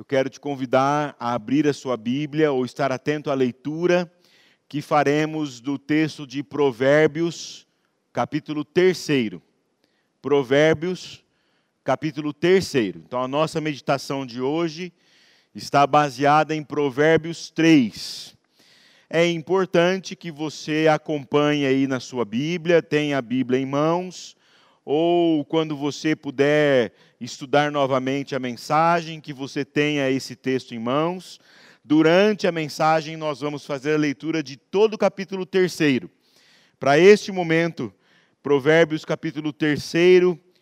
eu quero te convidar a abrir a sua Bíblia ou estar atento à leitura que faremos do texto de Provérbios, capítulo 3. Provérbios, capítulo 3. Então, a nossa meditação de hoje está baseada em Provérbios 3. É importante que você acompanhe aí na sua Bíblia, tenha a Bíblia em mãos, ou quando você puder estudar novamente a mensagem, que você tenha esse texto em mãos. Durante a mensagem, nós vamos fazer a leitura de todo o capítulo 3. Para este momento, Provérbios capítulo 3,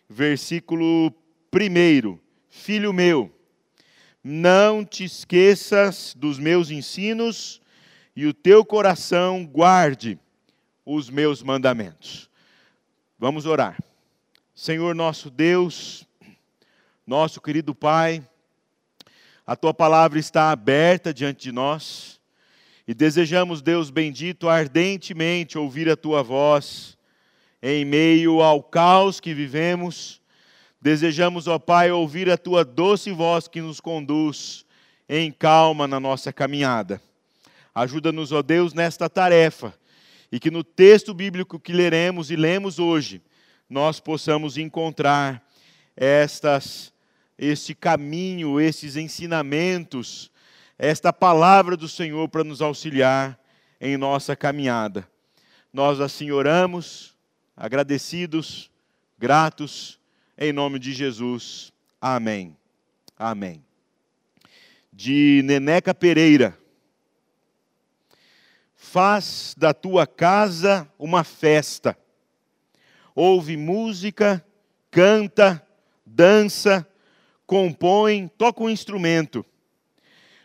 versículo 1. Filho meu, não te esqueças dos meus ensinos e o teu coração guarde os meus mandamentos. Vamos orar. Senhor nosso Deus, nosso querido Pai, a tua palavra está aberta diante de nós e desejamos, Deus bendito, ardentemente ouvir a tua voz em meio ao caos que vivemos. Desejamos, ó Pai, ouvir a tua doce voz que nos conduz em calma na nossa caminhada. Ajuda-nos, ó Deus, nesta tarefa e que no texto bíblico que leremos e lemos hoje, nós possamos encontrar estas este caminho, esses ensinamentos, esta palavra do Senhor para nos auxiliar em nossa caminhada. Nós assim oramos, agradecidos, gratos, em nome de Jesus. Amém. Amém. De Neneca Pereira. Faz da tua casa uma festa. Ouve música, canta, dança, compõe, toca um instrumento.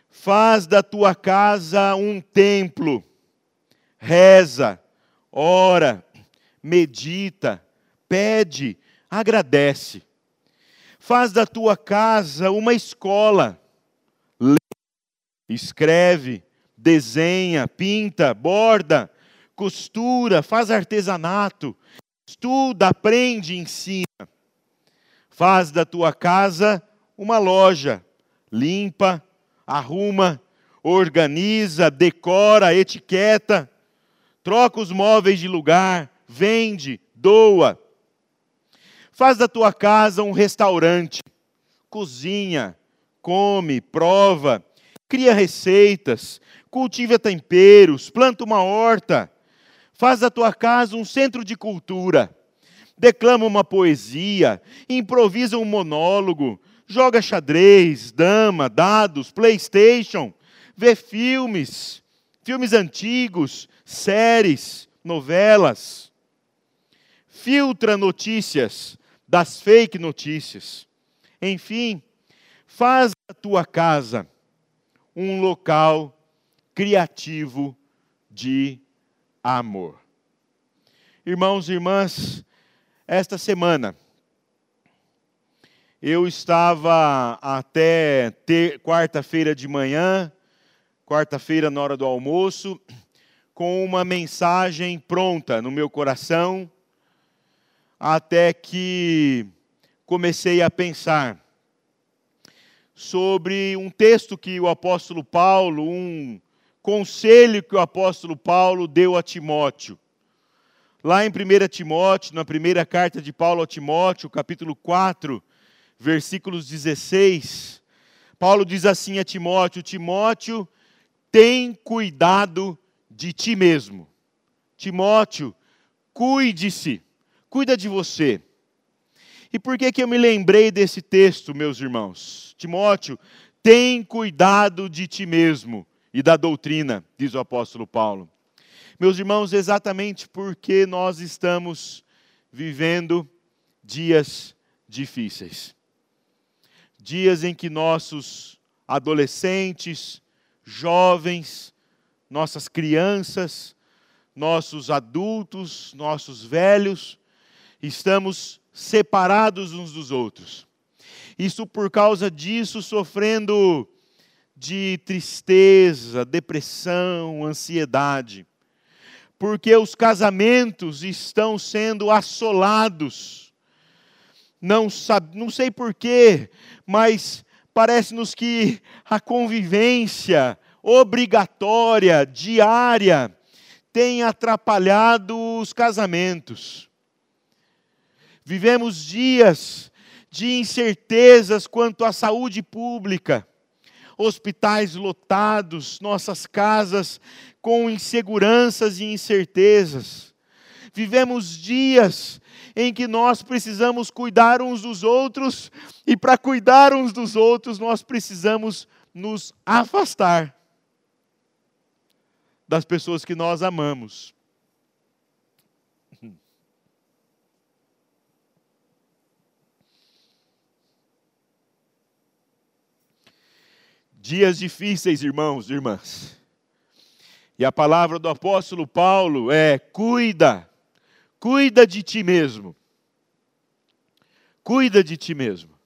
Faz da tua casa um templo. Reza, ora, medita, pede, agradece. Faz da tua casa uma escola. Lê, escreve, desenha, pinta, borda, costura, faz artesanato, estuda, aprende, ensina. Faz da tua casa uma loja, limpa, arruma, organiza, decora, etiqueta, troca os móveis de lugar, vende, doa. Faz da tua casa um restaurante, cozinha, come, prova, cria receitas, cultiva temperos, planta uma horta. Faz da tua casa um centro de cultura. Declama uma poesia, improvisa um monólogo, joga xadrez, dama, dados, PlayStation, vê filmes, filmes antigos, séries, novelas. Filtra notícias das fake notícias. Enfim, faz da tua casa um local criativo de amor. Irmãos e irmãs, esta semana eu estava até quarta-feira de manhã, quarta-feira na hora do almoço, com uma mensagem pronta no meu coração, até que comecei a pensar sobre um texto que o apóstolo Paulo, um conselho que o apóstolo Paulo deu a Timóteo. Lá em 1 Timóteo, na primeira carta de Paulo a Timóteo, capítulo 4, versículos 16, Paulo diz assim a Timóteo: Timóteo, tem cuidado de ti mesmo. Timóteo, cuide-se, cuida de você. E por que, que eu me lembrei desse texto, meus irmãos? Timóteo, tem cuidado de ti mesmo e da doutrina, diz o apóstolo Paulo. Meus irmãos, exatamente porque nós estamos vivendo dias difíceis dias em que nossos adolescentes, jovens, nossas crianças, nossos adultos, nossos velhos, estamos separados uns dos outros. Isso por causa disso sofrendo de tristeza, depressão, ansiedade. Porque os casamentos estão sendo assolados não, sabe, não sei porquê, mas parece-nos que a convivência obrigatória, diária, tem atrapalhado os casamentos. Vivemos dias de incertezas quanto à saúde pública, hospitais lotados, nossas casas com inseguranças e incertezas. Vivemos dias em que nós precisamos cuidar uns dos outros, e para cuidar uns dos outros, nós precisamos nos afastar das pessoas que nós amamos. Dias difíceis, irmãos e irmãs. E a palavra do apóstolo Paulo é: cuida, cuida de ti mesmo. Cuida de ti mesmo.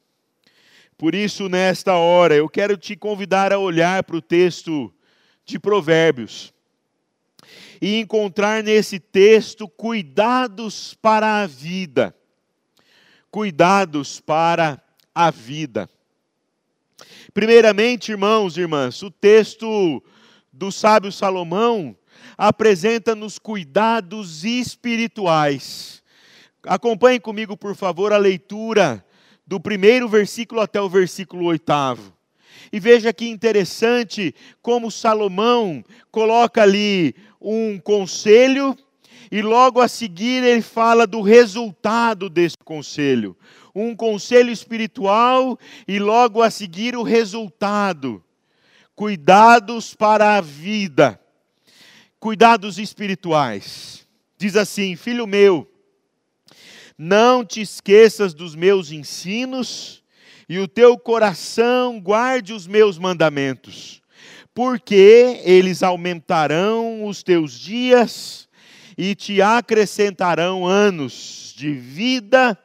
Por isso, nesta hora, eu quero te convidar a olhar para o texto de Provérbios e encontrar nesse texto cuidados para a vida. Cuidados para a vida. Primeiramente, irmãos e irmãs, o texto do sábio Salomão apresenta-nos cuidados espirituais. Acompanhe comigo, por favor, a leitura do primeiro versículo até o versículo oitavo. E veja que interessante como Salomão coloca ali um conselho e logo a seguir ele fala do resultado desse conselho. Um conselho espiritual e logo a seguir o resultado. Cuidados para a vida. Cuidados espirituais. Diz assim: Filho meu, não te esqueças dos meus ensinos e o teu coração guarde os meus mandamentos porque eles aumentarão os teus dias e te acrescentarão anos de vida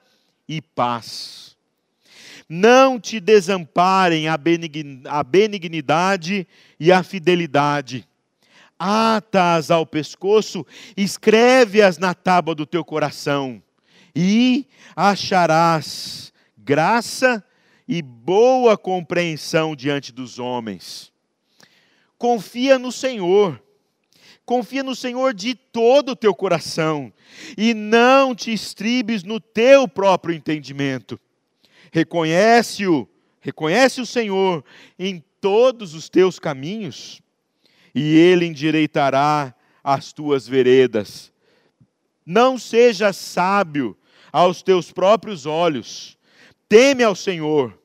e paz. Não te desamparem a benignidade e a fidelidade. Ata-as ao pescoço, escreve-as na tábua do teu coração, e acharás graça e boa compreensão diante dos homens confia no Senhor. Confia no Senhor de todo o teu coração e não te estribes no teu próprio entendimento. Reconhece-o, reconhece o Senhor em todos os teus caminhos e ele endireitará as tuas veredas. Não sejas sábio aos teus próprios olhos. Teme ao Senhor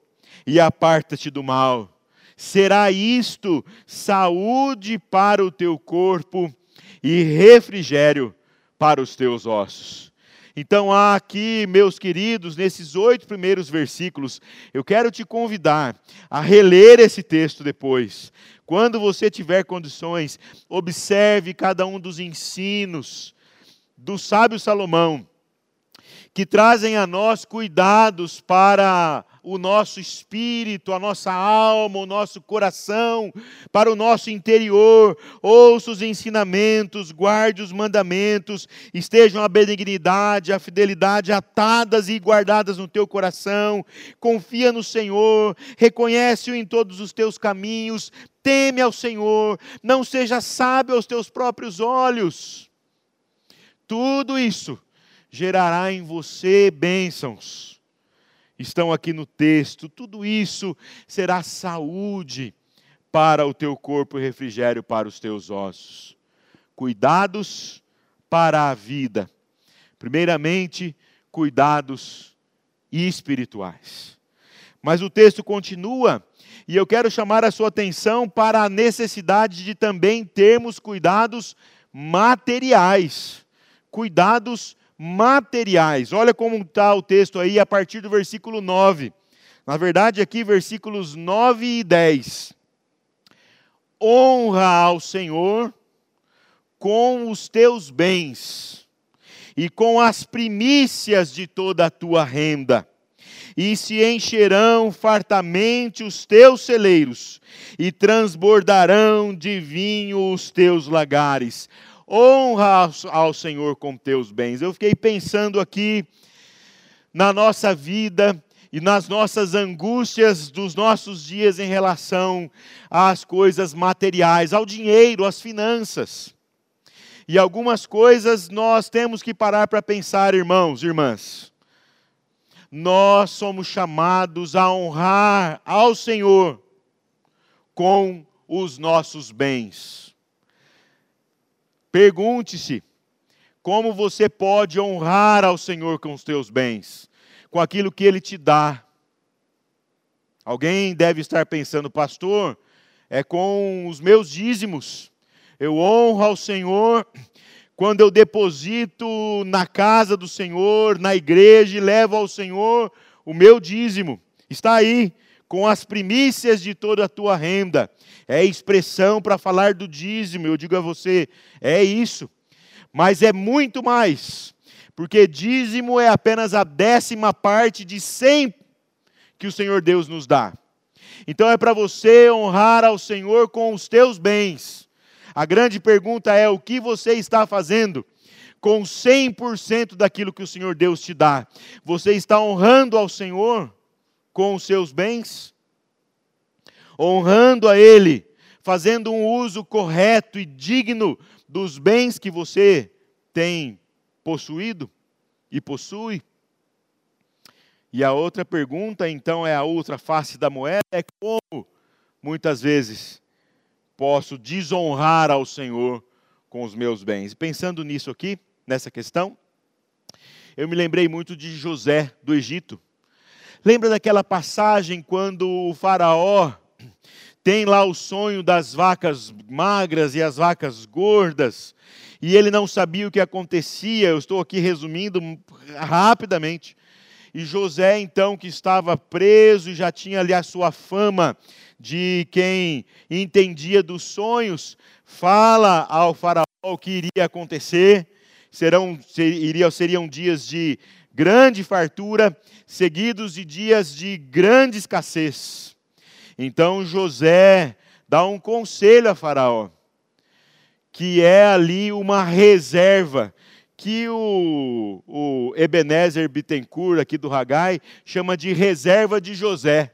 e aparta-te do mal será isto saúde para o teu corpo e refrigério para os teus ossos. Então, há aqui, meus queridos, nesses oito primeiros versículos, eu quero te convidar a reler esse texto depois. Quando você tiver condições, observe cada um dos ensinos do sábio Salomão, que trazem a nós cuidados para o nosso espírito, a nossa alma, o nosso coração, para o nosso interior. Ouça os ensinamentos, guarde os mandamentos, estejam a benignidade, a fidelidade atadas e guardadas no teu coração. Confia no Senhor, reconhece-o em todos os teus caminhos, teme ao Senhor, não seja sábio aos teus próprios olhos. Tudo isso gerará em você bênçãos estão aqui no texto. Tudo isso será saúde para o teu corpo e refrigério para os teus ossos. Cuidados para a vida. Primeiramente, cuidados espirituais. Mas o texto continua e eu quero chamar a sua atenção para a necessidade de também termos cuidados materiais. Cuidados materiais. Olha como está o texto aí a partir do versículo 9. Na verdade, aqui, versículos 9 e 10. Honra ao Senhor com os teus bens e com as primícias de toda a tua renda. E se encherão fartamente os teus celeiros, e transbordarão de vinho os teus lagares honra ao Senhor com teus bens. Eu fiquei pensando aqui na nossa vida e nas nossas angústias dos nossos dias em relação às coisas materiais, ao dinheiro, às finanças. E algumas coisas nós temos que parar para pensar, irmãos, irmãs. Nós somos chamados a honrar ao Senhor com os nossos bens. Pergunte-se: como você pode honrar ao Senhor com os teus bens? com aquilo que Ele te dá. Alguém deve estar pensando, pastor, é com os meus dízimos. Eu honro ao Senhor quando eu deposito na casa do Senhor, na igreja, e levo ao Senhor o meu dízimo. Está aí, com as primícias de toda a tua renda. É expressão para falar do dízimo, eu digo a você, é isso. Mas é muito mais porque dízimo é apenas a décima parte de cem que o Senhor Deus nos dá. Então é para você honrar ao Senhor com os teus bens. A grande pergunta é: o que você está fazendo com 100% daquilo que o Senhor Deus te dá? Você está honrando ao Senhor com os seus bens? Honrando a Ele, fazendo um uso correto e digno dos bens que você tem possuído e possui? E a outra pergunta, então, é a outra face da moeda: é como, muitas vezes, posso desonrar ao Senhor com os meus bens? Pensando nisso aqui, nessa questão, eu me lembrei muito de José do Egito. Lembra daquela passagem quando o Faraó tem lá o sonho das vacas magras e as vacas gordas, e ele não sabia o que acontecia. Eu estou aqui resumindo rapidamente. E José, então, que estava preso e já tinha ali a sua fama de quem entendia dos sonhos, fala ao faraó o que iria acontecer. Serão, seriam, seriam dias de grande fartura, seguidos de dias de grande escassez. Então José dá um conselho a Faraó que é ali uma reserva que o, o Ebenezer Bittencourt, aqui do Hagai, chama de reserva de José.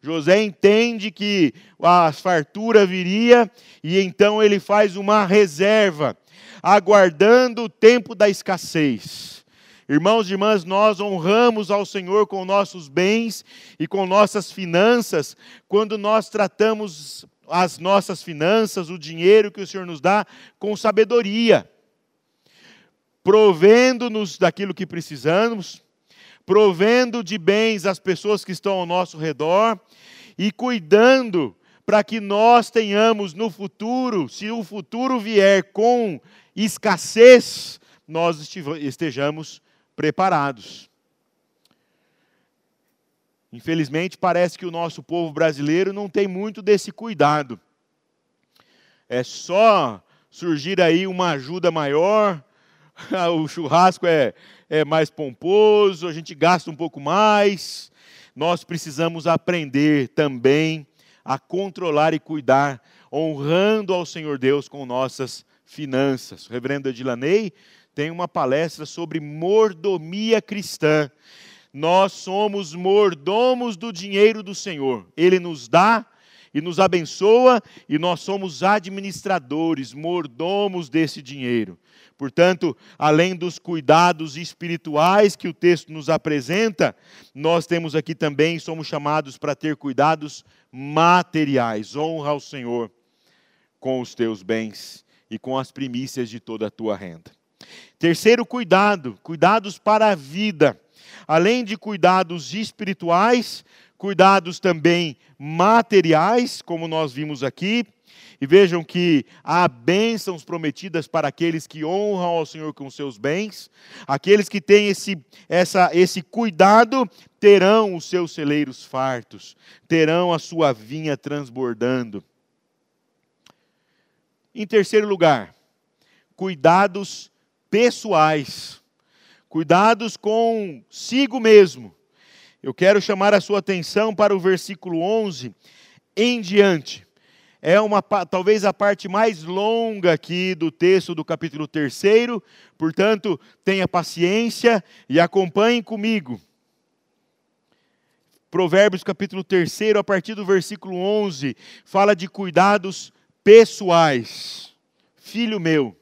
José entende que a fartura viria e então ele faz uma reserva, aguardando o tempo da escassez. Irmãos e irmãs, nós honramos ao Senhor com nossos bens e com nossas finanças quando nós tratamos as nossas finanças, o dinheiro que o Senhor nos dá, com sabedoria, provendo-nos daquilo que precisamos, provendo de bens as pessoas que estão ao nosso redor e cuidando para que nós tenhamos no futuro, se o futuro vier com escassez, nós estejamos preparados. Infelizmente, parece que o nosso povo brasileiro não tem muito desse cuidado. É só surgir aí uma ajuda maior, o churrasco é, é mais pomposo, a gente gasta um pouco mais. Nós precisamos aprender também a controlar e cuidar, honrando ao Senhor Deus com nossas finanças. Reverendo Edilanei tem uma palestra sobre mordomia cristã. Nós somos mordomos do dinheiro do Senhor. Ele nos dá e nos abençoa, e nós somos administradores, mordomos desse dinheiro. Portanto, além dos cuidados espirituais que o texto nos apresenta, nós temos aqui também, somos chamados para ter cuidados materiais. Honra ao Senhor com os teus bens e com as primícias de toda a tua renda. Terceiro cuidado, cuidados para a vida além de cuidados espirituais, cuidados também materiais, como nós vimos aqui. E vejam que há bênçãos prometidas para aqueles que honram ao Senhor com seus bens. Aqueles que têm esse, essa, esse cuidado terão os seus celeiros fartos, terão a sua vinha transbordando. Em terceiro lugar, cuidados pessoais cuidados consigo mesmo. Eu quero chamar a sua atenção para o versículo 11 em diante. É uma talvez a parte mais longa aqui do texto do capítulo 3, portanto, tenha paciência e acompanhe comigo. Provérbios capítulo 3, a partir do versículo 11, fala de cuidados pessoais. Filho meu.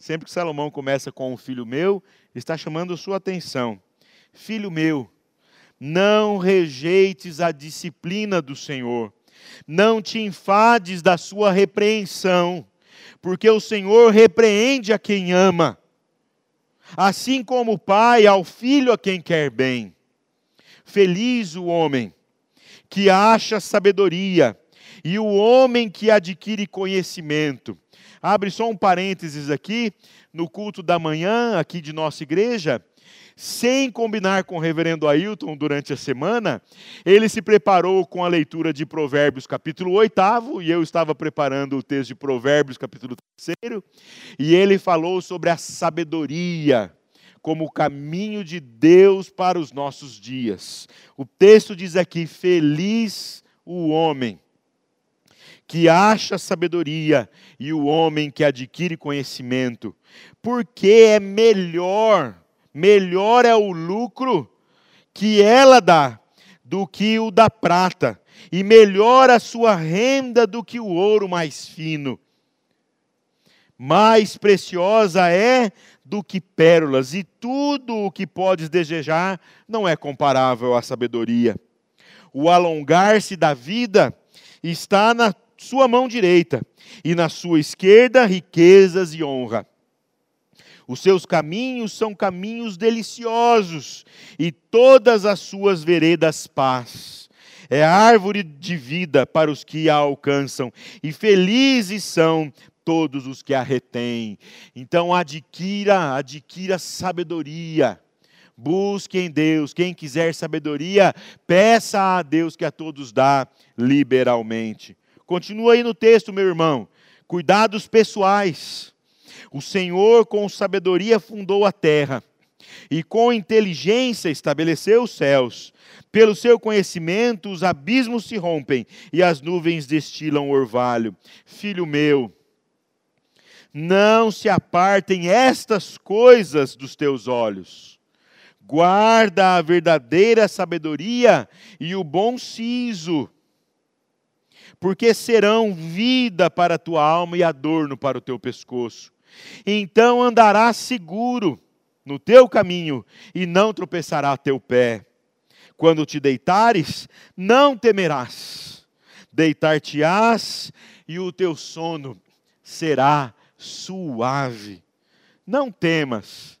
Sempre que Salomão começa com o filho meu, está chamando sua atenção. Filho meu, não rejeites a disciplina do Senhor, não te enfades da sua repreensão, porque o Senhor repreende a quem ama, assim como o pai ao filho a quem quer bem. Feliz o homem que acha sabedoria e o homem que adquire conhecimento. Abre só um parênteses aqui, no culto da manhã, aqui de nossa igreja, sem combinar com o reverendo Ailton durante a semana, ele se preparou com a leitura de Provérbios capítulo 8, e eu estava preparando o texto de Provérbios capítulo 3, e ele falou sobre a sabedoria como o caminho de Deus para os nossos dias. O texto diz aqui: Feliz o homem que acha sabedoria e o homem que adquire conhecimento, porque é melhor melhor é o lucro que ela dá do que o da prata, e melhor a sua renda do que o ouro mais fino. Mais preciosa é do que pérolas, e tudo o que podes desejar não é comparável à sabedoria. O alongar-se da vida está na sua mão direita, e na sua esquerda riquezas e honra. Os seus caminhos são caminhos deliciosos, e todas as suas veredas paz. É árvore de vida para os que a alcançam, e felizes são todos os que a retêm. Então adquira, adquira sabedoria. Busque em Deus. Quem quiser sabedoria, peça a Deus que a todos dá liberalmente. Continua aí no texto, meu irmão. Cuidados pessoais. O Senhor, com sabedoria, fundou a terra, e com inteligência estabeleceu os céus. Pelo seu conhecimento, os abismos se rompem e as nuvens destilam orvalho. Filho meu, não se apartem estas coisas dos teus olhos. Guarda a verdadeira sabedoria e o bom siso, porque serão vida para a tua alma e adorno para o teu pescoço. Então andarás seguro no teu caminho e não tropeçará teu pé. Quando te deitares, não temerás. Deitar-te-ás e o teu sono será suave. Não temas.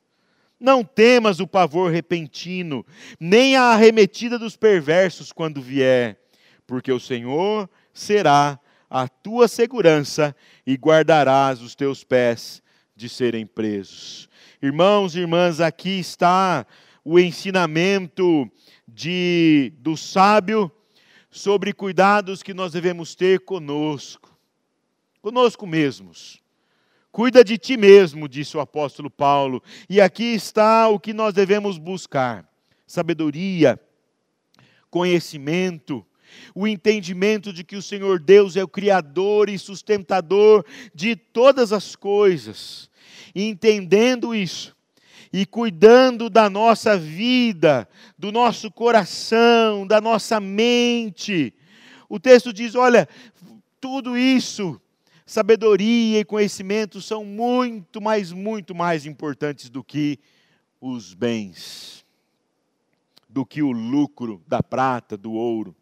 Não temas o pavor repentino, nem a arremetida dos perversos quando vier, porque o Senhor será a tua segurança e guardarás os teus pés de serem presos. Irmãos e irmãs, aqui está o ensinamento de, do sábio sobre cuidados que nós devemos ter conosco, conosco mesmos. Cuida de ti mesmo, disse o apóstolo Paulo. E aqui está o que nós devemos buscar: sabedoria, conhecimento, o entendimento de que o Senhor Deus é o Criador e sustentador de todas as coisas. Entendendo isso, e cuidando da nossa vida, do nosso coração, da nossa mente, o texto diz: olha, tudo isso, sabedoria e conhecimento são muito mais, muito mais importantes do que os bens, do que o lucro da prata, do ouro.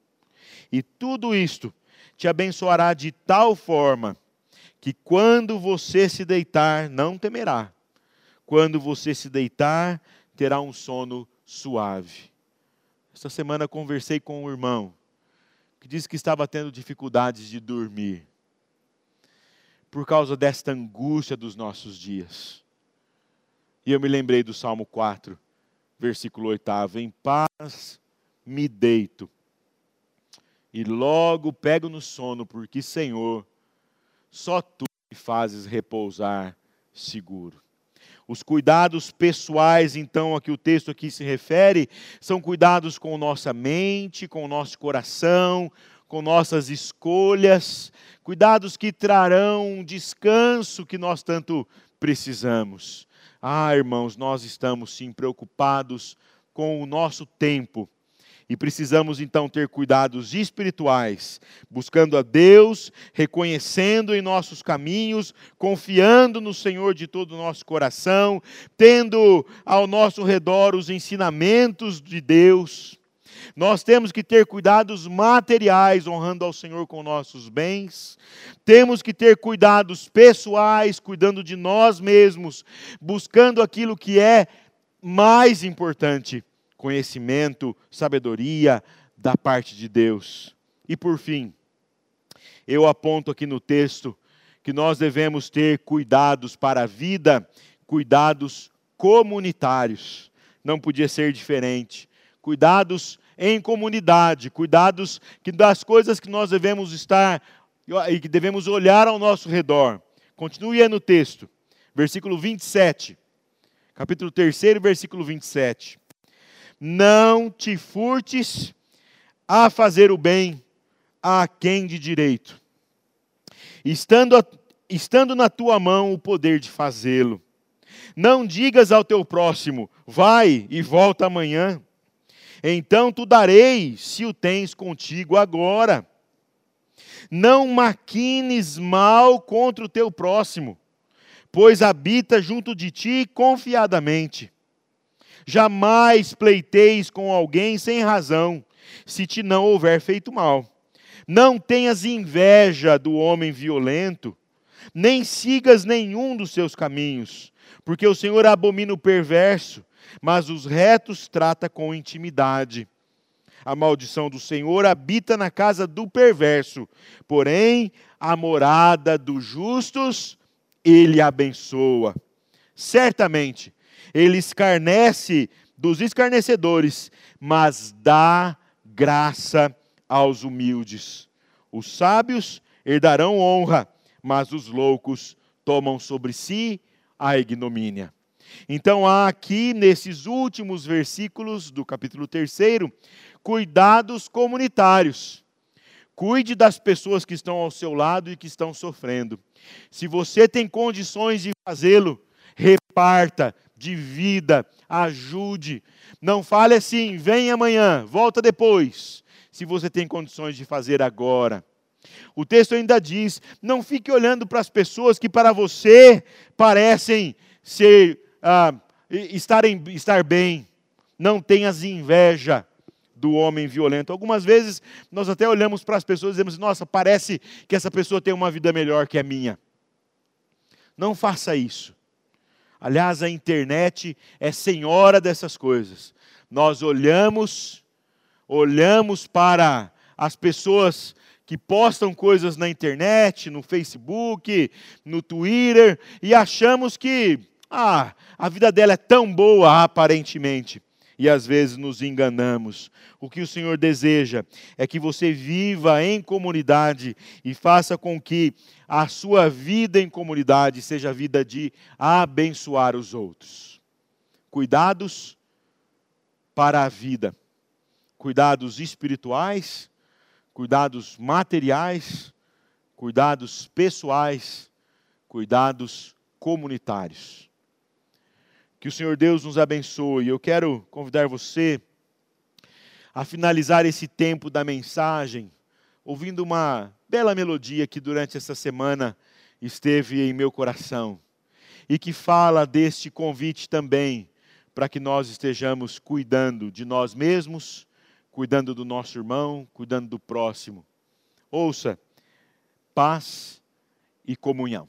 E tudo isto te abençoará de tal forma que quando você se deitar, não temerá. Quando você se deitar, terá um sono suave. Esta semana conversei com um irmão que disse que estava tendo dificuldades de dormir por causa desta angústia dos nossos dias. E eu me lembrei do Salmo 4, versículo 8: Em paz me deito e logo pego no sono, porque, Senhor, só tu me fazes repousar seguro. Os cuidados pessoais, então, a que o texto aqui se refere, são cuidados com nossa mente, com nosso coração, com nossas escolhas, cuidados que trarão um descanso que nós tanto precisamos. Ah, irmãos, nós estamos sim preocupados com o nosso tempo E precisamos então ter cuidados espirituais, buscando a Deus, reconhecendo em nossos caminhos, confiando no Senhor de todo o nosso coração, tendo ao nosso redor os ensinamentos de Deus. Nós temos que ter cuidados materiais, honrando ao Senhor com nossos bens. Temos que ter cuidados pessoais, cuidando de nós mesmos, buscando aquilo que é mais importante: conhecimento, sabedoria da parte de Deus. E por fim, eu aponto aqui no texto que nós devemos ter cuidados para a vida, cuidados comunitários. Não podia ser diferente. Cuidados em comunidade, cuidados que das coisas que nós devemos estar e que devemos olhar ao nosso redor. Continue aí no texto, versículo 27. Capítulo 3, versículo 27. Não te furtes a fazer o bem a quem de direito, estando, a, estando na tua mão o poder de fazê-lo. Não digas ao teu próximo, vai e volta amanhã então tu darei, se o tens contigo agora. Não maquines mal contra o teu próximo, pois habita junto de ti confiadamente. Jamais pleiteis com alguém sem razão, se te não houver feito mal. Não tenhas inveja do homem violento, nem sigas nenhum dos seus caminhos, porque o Senhor abomina o perverso mas os retos trata com intimidade. A maldição do Senhor habita na casa do perverso, porém a morada dos justos ele abençoa. Certamente, ele escarnece dos escarnecedores, mas dá graça aos humildes. Os sábios herdarão honra, mas os loucos tomam sobre si a ignomínia. Então há aqui, nesses últimos versículos do capítulo 3, cuidados comunitários. Cuide das pessoas que estão ao seu lado e que estão sofrendo. Se você tem condições de fazê-lo, reparta, divida, ajude. Não fale assim, vem amanhã, volta depois. Se você tem condições de fazer agora. O texto ainda diz: não fique olhando para as pessoas que para você parecem ser ah, estar, em, estar bem. Não tenhas inveja do homem violento. Algumas vezes nós até olhamos para as pessoas e dizemos: nossa, parece que essa pessoa tem uma vida melhor que a minha. Não faça isso. Aliás, a internet é senhora dessas coisas. Nós olhamos, olhamos para as pessoas que postam coisas na internet, no Facebook, no Twitter, e achamos que ah, a vida dela é tão boa aparentemente. E às vezes nos enganamos. O que o Senhor deseja é que você viva em comunidade e faça com que a sua vida em comunidade seja a vida de abençoar os outros. Cuidados para a vida, cuidados espirituais, cuidados materiais, cuidados pessoais, cuidados comunitários. Que o Senhor Deus nos abençoe. Eu quero convidar você a finalizar esse tempo da mensagem ouvindo uma bela melodia que durante essa semana esteve em meu coração e que fala deste convite também para que nós estejamos cuidando de nós mesmos, cuidando do nosso irmão, cuidando do próximo. Ouça, paz e comunhão.